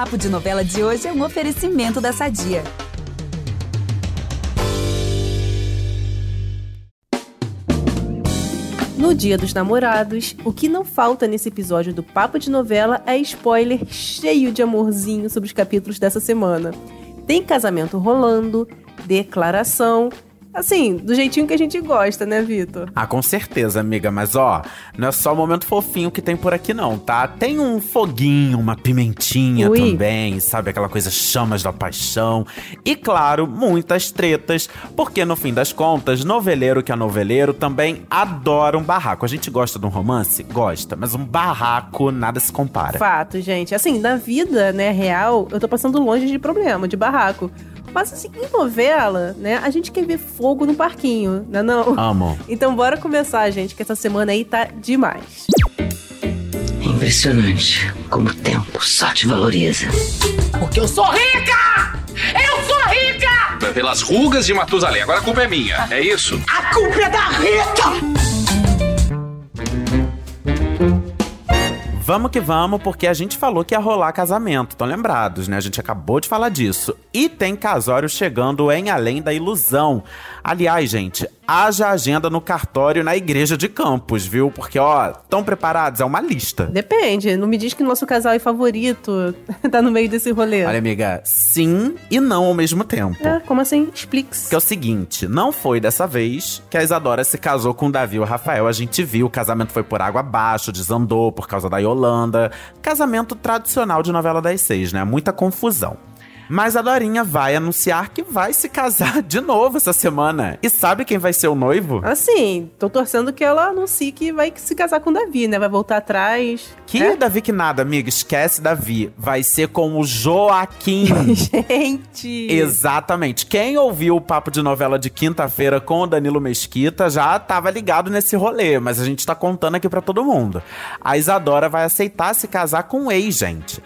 Papo de Novela de hoje é um oferecimento da Sadia. No Dia dos Namorados, o que não falta nesse episódio do Papo de Novela é spoiler cheio de amorzinho sobre os capítulos dessa semana. Tem casamento rolando, declaração Assim, do jeitinho que a gente gosta, né, Vitor? Ah, com certeza, amiga. Mas ó, não é só o momento fofinho que tem por aqui, não, tá? Tem um foguinho, uma pimentinha Ui. também, sabe? Aquela coisa chamas da paixão. E claro, muitas tretas, porque no fim das contas, noveleiro que é noveleiro também adora um barraco. A gente gosta de um romance? Gosta, mas um barraco nada se compara. Fato, gente. Assim, na vida, né, real, eu tô passando longe de problema, de barraco. Mas assim, em novela, né, a gente quer ver fogo no parquinho, né não? Amo. Então bora começar, gente, que essa semana aí tá demais. Impressionante como o tempo só te valoriza. Porque eu sou rica! Eu sou rica! Pelas rugas de Matusalém, agora a culpa é minha, é isso? A culpa é da Rita! Vamos que vamos, porque a gente falou que ia rolar casamento, estão lembrados, né? A gente acabou de falar disso. E tem casório chegando em Além da Ilusão. Aliás, gente, haja agenda no cartório na igreja de Campos, viu? Porque, ó, estão preparados? É uma lista. Depende. Não me diz que nosso casal é favorito tá no meio desse rolê. Olha, amiga, sim e não ao mesmo tempo. É, como assim? Explique. Que é o seguinte, não foi dessa vez que a Isadora se casou com o Davi e o Rafael. A gente viu, o casamento foi por água abaixo, desandou por causa da Yolanda. Casamento tradicional de novela das seis, né? Muita confusão. Mas a Dorinha vai anunciar que vai se casar de novo essa semana. E sabe quem vai ser o noivo? Assim, tô torcendo que ela anuncie que vai se casar com o Davi, né? Vai voltar atrás. Que é? Davi que nada, amiga. Esquece Davi. Vai ser com o Joaquim. Gente! Exatamente. Quem ouviu o papo de novela de quinta-feira com o Danilo Mesquita já tava ligado nesse rolê, mas a gente tá contando aqui para todo mundo. A Isadora vai aceitar se casar com o ex, gente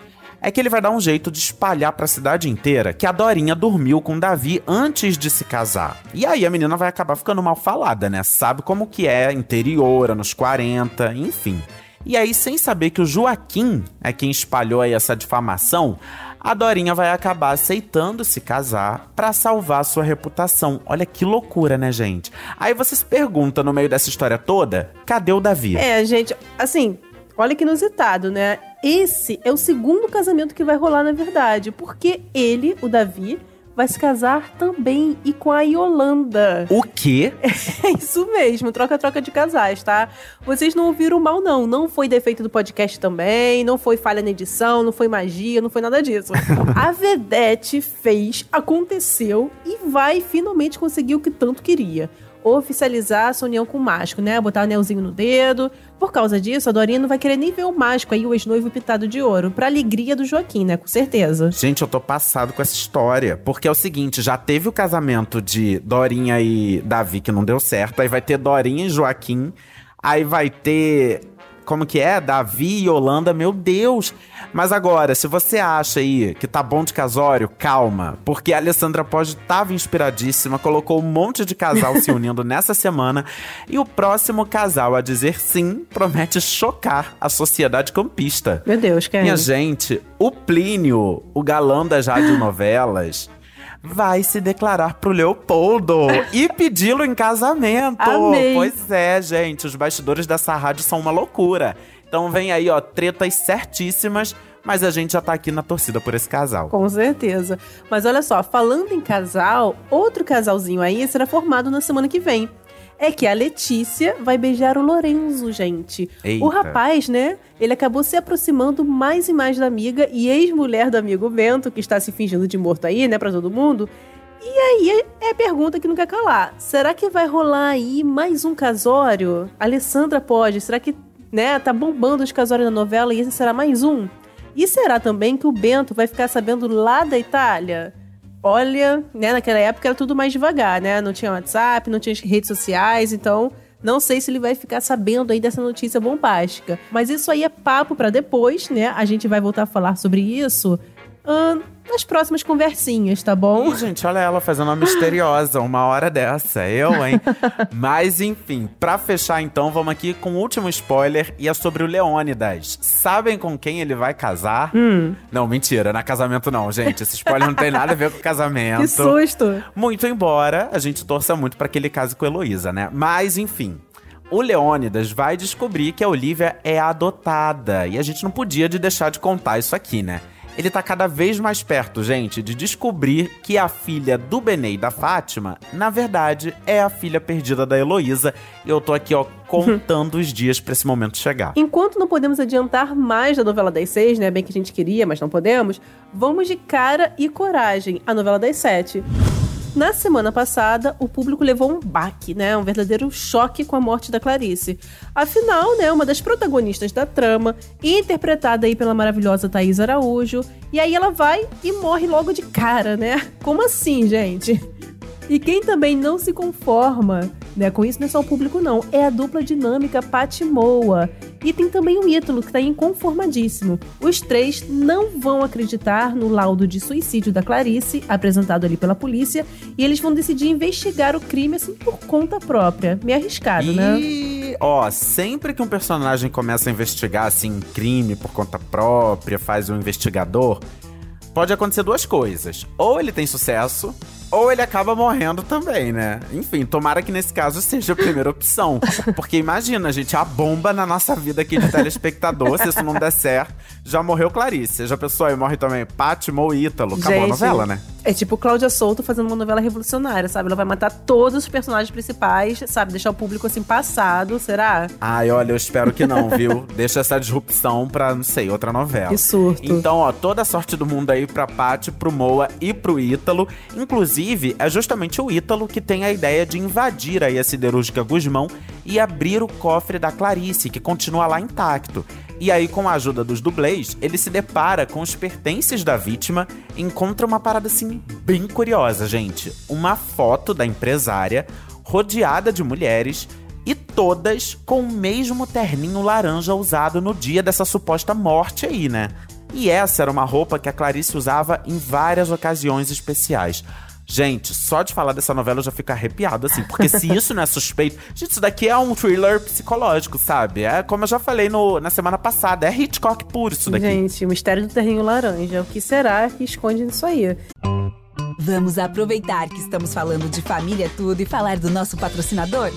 é que ele vai dar um jeito de espalhar para a cidade inteira que a Dorinha dormiu com Davi antes de se casar. E aí a menina vai acabar ficando mal falada, né? Sabe como que é interior, anos 40, enfim. E aí, sem saber que o Joaquim é quem espalhou aí essa difamação, a Dorinha vai acabar aceitando se casar para salvar sua reputação. Olha que loucura, né, gente? Aí você se pergunta no meio dessa história toda, cadê o Davi? É, gente, assim, olha que inusitado, né? Esse é o segundo casamento que vai rolar, na verdade, porque ele, o Davi, vai se casar também e com a Yolanda. O quê? É isso mesmo, troca-troca de casais, tá? Vocês não ouviram mal, não. Não foi defeito do podcast também, não foi falha na edição, não foi magia, não foi nada disso. a Vedete fez, aconteceu e vai finalmente conseguir o que tanto queria oficializar essa união com o mágico, né? Botar o anelzinho no dedo. Por causa disso, a Dorinha não vai querer nem ver o mágico aí, o ex-noivo pitado de ouro. Pra alegria do Joaquim, né? Com certeza. Gente, eu tô passado com essa história. Porque é o seguinte, já teve o casamento de Dorinha e Davi, que não deu certo. Aí vai ter Dorinha e Joaquim. Aí vai ter como que é? Davi e Holanda, meu Deus. Mas agora, se você acha aí que tá bom de casório, calma. Porque a Alessandra Pode tava inspiradíssima, colocou um monte de casal se unindo nessa semana. E o próximo casal a dizer sim promete chocar a sociedade campista. Meu Deus, quem? Minha gente, o Plínio, o galã das radionovelas vai se declarar pro Leopoldo e pedi-lo em casamento. Amei. Pois é, gente, os bastidores dessa rádio são uma loucura. Então vem aí, ó, tretas certíssimas, mas a gente já tá aqui na torcida por esse casal. Com certeza. Mas olha só, falando em casal, outro casalzinho aí será formado na semana que vem é que a Letícia vai beijar o Lorenzo, gente. Eita. O rapaz, né? Ele acabou se aproximando mais e mais da amiga e ex-mulher do amigo Bento, que está se fingindo de morto aí, né, para todo mundo. E aí é a pergunta que não quer calar. Será que vai rolar aí mais um casório? Alessandra pode. Será que, né, tá bombando os casórios na novela e esse será mais um? E será também que o Bento vai ficar sabendo lá da Itália? Olha, né, naquela época era tudo mais devagar, né? Não tinha WhatsApp, não tinha redes sociais, então não sei se ele vai ficar sabendo aí dessa notícia bombástica. Mas isso aí é papo para depois, né? A gente vai voltar a falar sobre isso. Hum, nas próximas conversinhas, tá bom? Ih, gente, olha ela fazendo uma misteriosa, uma hora dessa. Eu, hein? Mas, enfim, pra fechar então, vamos aqui com o último spoiler e é sobre o Leônidas. Sabem com quem ele vai casar? Hum. Não, mentira, não é casamento não, gente. Esse spoiler não tem nada a ver com casamento. Que susto! Muito embora a gente torça muito pra que ele case com a Heloísa, né? Mas, enfim. O Leônidas vai descobrir que a Olivia é adotada. E a gente não podia de deixar de contar isso aqui, né? Ele tá cada vez mais perto, gente, de descobrir que a filha do Benê e da Fátima, na verdade, é a filha perdida da Heloísa. E eu tô aqui, ó, contando os dias pra esse momento chegar. Enquanto não podemos adiantar mais da novela das seis, né? Bem que a gente queria, mas não podemos, vamos de cara e coragem, a novela das sete. Na semana passada, o público levou um baque, né? Um verdadeiro choque com a morte da Clarice. Afinal, né, uma das protagonistas da trama, interpretada aí pela maravilhosa Thaís Araújo, e aí ela vai e morre logo de cara, né? Como assim, gente? E quem também não se conforma né, com isso não é só o público, não. É a dupla dinâmica Pat Moa. E tem também o Ítalo, que tá inconformadíssimo. Os três não vão acreditar no laudo de suicídio da Clarice, apresentado ali pela polícia, e eles vão decidir investigar o crime, assim, por conta própria. Me arriscado, né? E, ó, sempre que um personagem começa a investigar, assim, crime por conta própria, faz um investigador, pode acontecer duas coisas. Ou ele tem sucesso, ou ele acaba morrendo também, né? Enfim, tomara que nesse caso seja a primeira opção. Porque imagina, gente, a bomba na nossa vida aqui de telespectador, se isso não der certo. Já morreu Clarice, já pensou aí, morre também Pátimo ou Ítalo. Acabou Gente, a novela, né? É tipo Cláudia Souto fazendo uma novela revolucionária, sabe? Ela vai matar todos os personagens principais, sabe? Deixar o público assim passado, será? Ai, olha, eu espero que não, viu? Deixa essa disrupção pra, não sei, outra novela. Que surto. Então, ó, toda a sorte do mundo aí pra Paty, pro Moa e pro Ítalo. Inclusive, é justamente o Ítalo que tem a ideia de invadir aí a siderúrgica Guzmão e abrir o cofre da Clarice, que continua lá intacto. E aí, com a ajuda dos dublês, ele se depara com os pertences da vítima e encontra uma parada assim bem curiosa, gente. Uma foto da empresária rodeada de mulheres e todas com o mesmo terninho laranja usado no dia dessa suposta morte aí, né? E essa era uma roupa que a Clarice usava em várias ocasiões especiais. Gente, só de falar dessa novela eu já fico arrepiado, assim, porque se isso não é suspeito. Gente, isso daqui é um thriller psicológico, sabe? É como eu já falei no, na semana passada, é Hitchcock puro isso daqui. Gente, o mistério do terrinho laranja. O que será que esconde nisso aí? Vamos aproveitar que estamos falando de família tudo e falar do nosso patrocinador?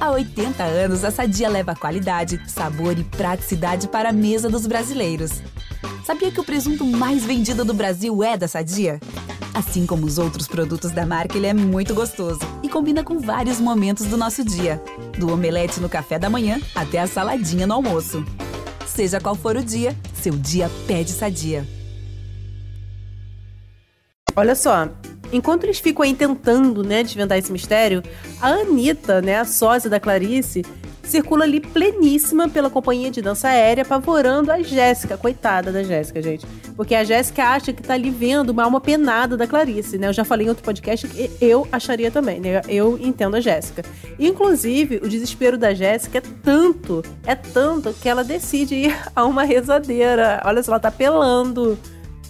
Há 80 anos, a Sadia leva qualidade, sabor e praticidade para a mesa dos brasileiros. Sabia que o presunto mais vendido do Brasil é da Sadia? Assim como os outros produtos da marca, ele é muito gostoso e combina com vários momentos do nosso dia, do omelete no café da manhã até a saladinha no almoço. Seja qual for o dia, seu dia pede Sadia. Olha só, enquanto eles ficam aí tentando, né, desvendar esse mistério, a Anitta, né, a sósia da Clarice, circula ali pleníssima pela companhia de dança aérea, apavorando a Jéssica. Coitada da Jéssica, gente. Porque a Jéssica acha que tá ali vendo uma alma penada da Clarice, né? Eu já falei em outro podcast que eu acharia também, né? Eu entendo a Jéssica. Inclusive, o desespero da Jéssica é tanto, é tanto que ela decide ir a uma rezadeira. Olha só, ela tá pelando.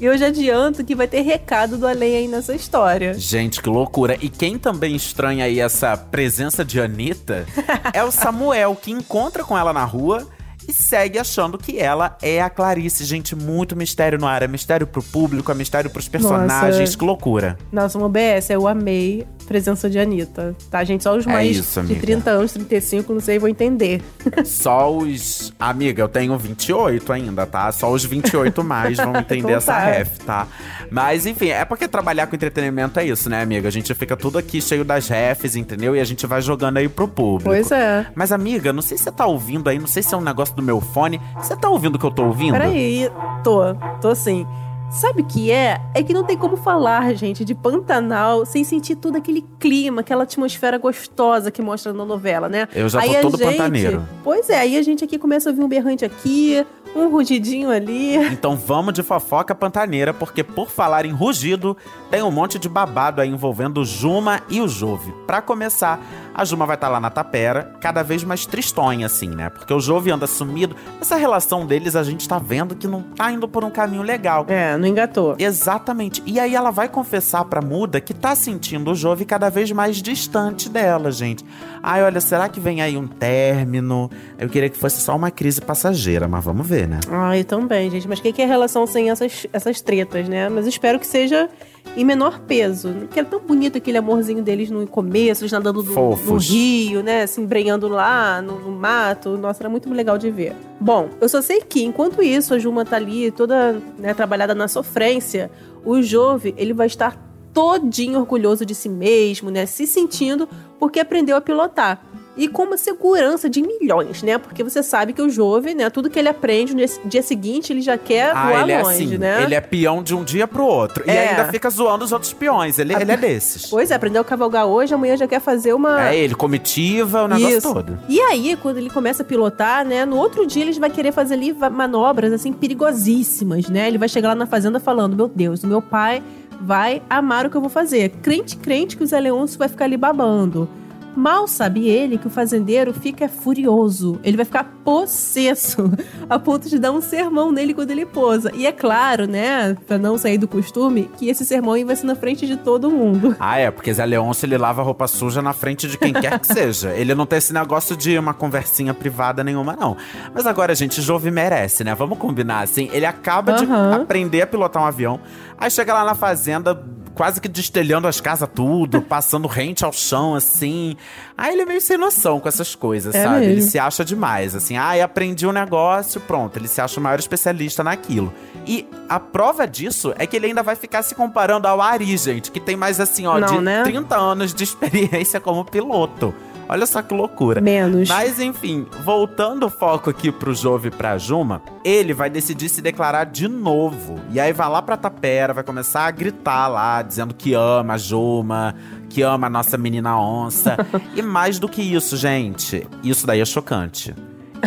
E eu já adianto que vai ter recado do além aí nessa história. Gente, que loucura. E quem também estranha aí essa presença de Anitta é o Samuel, que encontra com ela na rua e segue achando que ela é a Clarice. Gente, muito mistério no ar. É mistério pro público, é mistério pros personagens. Nossa. Que loucura. Nossa, uma OBS, eu amei presença de Anitta. Tá, gente? Só os É mais isso, de amiga. 30 anos, 35, não sei, vão entender. Só os. Amiga, eu tenho 28 ainda, tá? Só os 28 mais vão entender essa ref, tá? Mas enfim, é porque trabalhar com entretenimento é isso, né, amiga? A gente fica tudo aqui cheio das refs, entendeu? E a gente vai jogando aí pro público. Pois é. Mas, amiga, não sei se você tá ouvindo aí, não sei se é um negócio do meu fone. Você tá ouvindo o que eu tô ouvindo? Peraí, tô, tô sim. Sabe o que é? É que não tem como falar, gente, de Pantanal sem sentir todo aquele clima, aquela atmosfera gostosa que mostra na novela, né? Eu já aí tô todo gente, pantaneiro. Pois é, aí a gente aqui começa a ouvir um berrante aqui, Um rugidinho ali. Então vamos de fofoca pantaneira, porque por falar em rugido, tem um monte de babado aí envolvendo o Juma e o Jove. Pra começar, a Juma vai estar lá na tapera, cada vez mais tristonha, assim, né? Porque o Jove anda sumido. Essa relação deles a gente tá vendo que não tá indo por um caminho legal. É, não engatou. Exatamente. E aí ela vai confessar pra Muda que tá sentindo o Jove cada vez mais distante dela, gente. Ai, olha, será que vem aí um término? Eu queria que fosse só uma crise passageira, mas vamos ver, né? Ai, também, gente. Mas o que, que é relação sem essas, essas tretas, né? Mas espero que seja em menor peso. Porque é tão bonito aquele amorzinho deles no começo, eles nadando no, no rio, né? Se embrenhando lá no, no mato. Nossa, era muito legal de ver. Bom, eu só sei que enquanto isso, a Juma tá ali toda né, trabalhada na sofrência, o Jove, ele vai estar todinho orgulhoso de si mesmo, né? Se sentindo porque aprendeu a pilotar. E com uma segurança de milhões, né? Porque você sabe que o jovem, né? Tudo que ele aprende no dia, seguinte, ele já quer Ah, voar ele é longe, assim, né? ele é peão de um dia pro outro. E É. ainda fica zoando os outros peões. Ele, ele é desses. Pois é, aprendeu a cavalgar hoje, amanhã já quer fazer uma. É ele, comitiva, o negócio Isso. todo. E aí, quando ele começa a pilotar, né? No outro dia ele vai querer fazer ali manobras, assim, perigosíssimas, né? Ele vai chegar lá na fazenda falando: Meu Deus, o meu pai vai amar o que eu vou fazer. Crente, crente que o Zé Leôncio vai ficar ali babando. Mal sabe ele que o fazendeiro fica furioso. Ele vai ficar possesso, a ponto de dar um sermão nele quando ele pousa. E é claro, né, pra não sair do costume, que esse sermão vai ser na frente de todo mundo. Ah, é, porque Zé Leôncio ele lava roupa suja na frente de quem quer que seja. Ele não tem esse negócio de uma conversinha privada nenhuma, não. Mas agora, gente, Jove merece, né? Vamos combinar assim. Ele acaba de Aham. aprender a pilotar um avião, aí chega lá na fazenda, quase que destelhando as casas tudo, passando rente ao chão, assim. Aí ele é meio sem noção com essas coisas, É sabe? mesmo. Ele se acha demais, assim. Ah, aprendi um negócio, pronto. Ele se acha o maior especialista naquilo. E a prova disso é que ele ainda vai ficar se comparando ao Ari, gente, que tem mais, assim, ó, Não, de né? 30 anos de experiência como piloto. Olha só que loucura. Menos. Mas enfim, voltando o foco aqui pro Jove e pra Juma, ele vai decidir se declarar de novo. E aí vai lá pra Tapera, vai começar a gritar lá, dizendo que ama a Juma, que ama a nossa menina onça. e mais do que isso, gente, isso daí é chocante.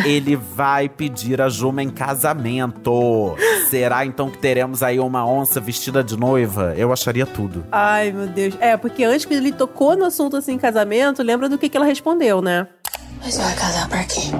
Ele vai pedir a Juma em casamento. Será então que teremos aí uma onça vestida de noiva? Eu acharia tudo. Ai, meu Deus. É, porque antes que ele tocou no assunto assim, casamento, lembra do que, que ela respondeu, né? Mas vai casar por quê?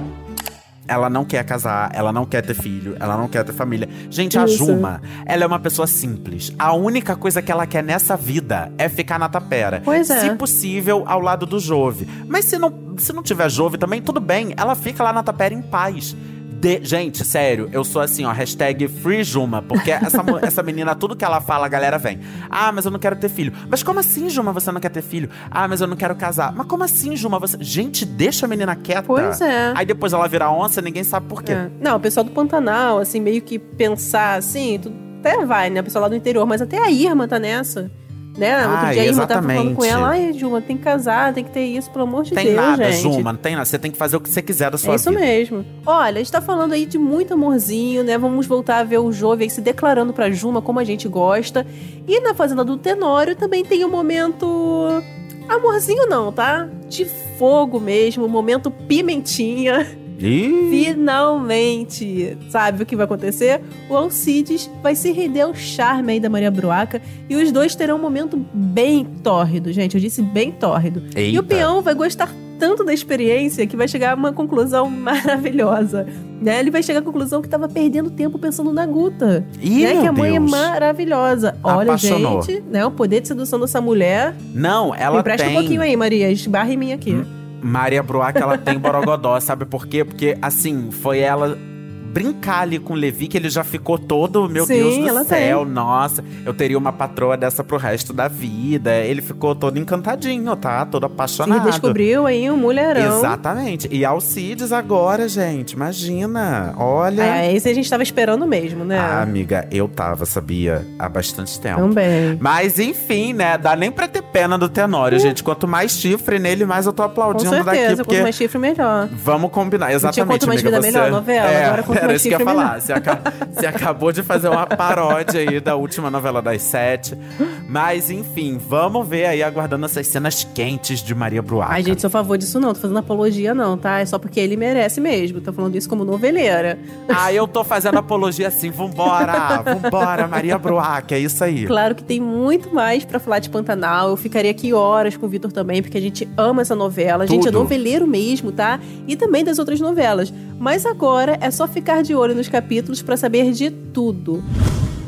Ela não quer casar, ela não quer ter filho, ela não quer ter família. Gente, a Isso. Juma, ela é uma pessoa simples. A única coisa que ela quer nessa vida é ficar na tapera. Pois é. Se possível, ao lado do Jove. Mas se não, se não tiver Jove também, tudo bem. Ela fica lá na tapera em paz. De- gente, sério, eu sou assim, ó, hashtag FreeJuma, porque essa, essa menina, tudo que ela fala, a galera vem. Ah, mas eu não quero ter filho. Mas como assim, Juma, você não quer ter filho? Ah, mas eu não quero casar. Mas como assim, Juma, você... Gente, deixa a menina quieta. Pois é. Aí depois ela vira onça, ninguém sabe por quê. É. Não, o pessoal do Pantanal, assim, meio que pensar assim, tu até vai, né? O pessoal lá do interior, mas até a Irma tá nessa. Né? Outro Ai, dia a Irma tava falando com ela, ai, Juma, tem que casar, tem que ter isso, pelo amor de Tem Deus, nada, gente. Juma, não tem nada. Você tem que fazer o que você quiser da sua É isso vida. mesmo. Olha, a gente tá falando aí de muito amorzinho, né? Vamos voltar a ver o Jove aí se declarando pra Juma como a gente gosta. E na Fazenda do Tenório também tem um momento. Amorzinho não, tá? De fogo mesmo, um momento pimentinha. Ih, Finalmente! Sabe o que vai acontecer? O Alcides vai se render ao charme aí da Maria Bruaca e os dois terão um momento bem tórrido, gente. Eu disse bem tórrido. E Eita. o peão vai gostar tanto da experiência que vai chegar a uma conclusão maravilhosa. Né? Ele vai chegar à conclusão que tava perdendo tempo pensando na Guta. Ih, né? Que a mãe Deus. é maravilhosa. Olha, Apaixonou. gente, né? O poder de sedução dessa mulher. Não, ela Empresta tem. um pouquinho aí, Maria. Esbarra em mim aqui. Maria Bruaca, ela tem borogodó, sabe por quê? Porque, assim, foi ela brincar ali com o Levi, que ele já ficou todo, meu Sim, Deus do céu, tem. nossa, eu teria uma patroa dessa pro resto da vida. Ele ficou todo encantadinho, tá? Todo apaixonado. descobriu aí um mulherão. Exatamente. E Alcides agora, gente, imagina. Olha. É, esse a gente tava esperando mesmo, né? Ah, amiga, eu tava, sabia? Há bastante tempo. Também. Mas enfim, né? Dá nem pra ter pena do Tenório, gente. Quanto mais chifre nele, mais eu tô Com aplaudindo daqui. certeza, Porque quanto mais chifre, melhor. vamos combinar. Exatamente, quanto mais amiga. vida você... melhor, novela. É, Agora quanto Era isso que eu ia falar. Você, aca- você acabou de fazer uma paródia aí da última novela das sete. Mas, enfim, vamos ver aí, aguardando essas cenas quentes de Maria Bruaca. Ai, gente, sou a favor disso não. Tô fazendo apologia não, tá? É só porque ele merece mesmo. Tô falando isso como noveleira. Ah, eu tô fazendo apologia assim, vambora, vambora, Maria Bruaca, é isso aí. Claro que tem muito mais pra falar de Pantanal. Eu ficaria aqui horas com o Vitor também, porque a gente ama essa novela. A gente é Tudo. noveleiro mesmo, tá? E também das outras novelas. Mas agora é só ficar de olho nos capítulos pra saber de tudo.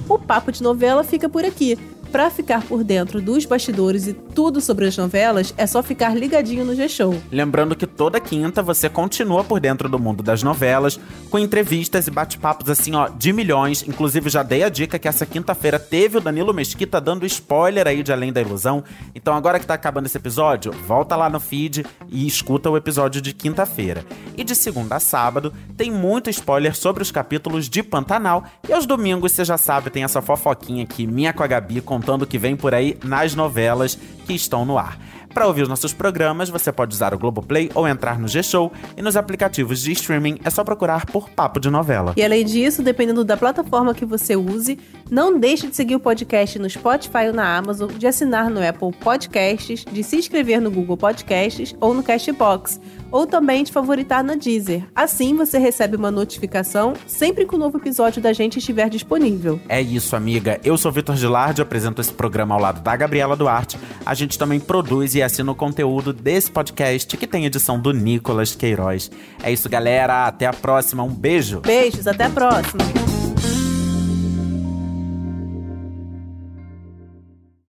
O papo de novela fica por aqui. Pra ficar por dentro dos bastidores e tudo sobre as novelas, é só ficar ligadinho no G-Show. Lembrando que toda quinta você continua por dentro do mundo das novelas, com entrevistas e bate-papos assim, ó, de milhões. Inclusive, já dei a dica que essa quinta-feira teve o Danilo Mesquita dando spoiler aí de Além da Ilusão. Então, agora que tá acabando esse episódio, volta lá no feed e escuta o episódio de quinta-feira. E de segunda a sábado, tem muito spoiler sobre os capítulos de Pantanal. E aos domingos, você já sabe, tem essa fofoquinha aqui, minha com a Gabi, contando o que vem por aí nas novelas que estão no ar. Para ouvir os nossos programas, você pode usar o Globoplay ou entrar no G-Show e nos aplicativos de streaming é só procurar por Papo de Novela. E além disso, dependendo da plataforma que você use, não deixe de seguir o podcast no Spotify ou na Amazon, de assinar no Apple Podcasts, de se inscrever no Google Podcasts ou no Castbox, ou também de favoritar na Deezer. Assim você recebe uma notificação sempre que o novo episódio da gente estiver disponível. É isso, amiga. Eu sou Vitor Gilardi, apresento esse programa ao lado da Gabriela Duarte. A gente também produz e assina o conteúdo desse podcast, que tem edição do Nicolas Queiroz. É isso, galera. Até a próxima. Um beijo. Beijos, até a próxima!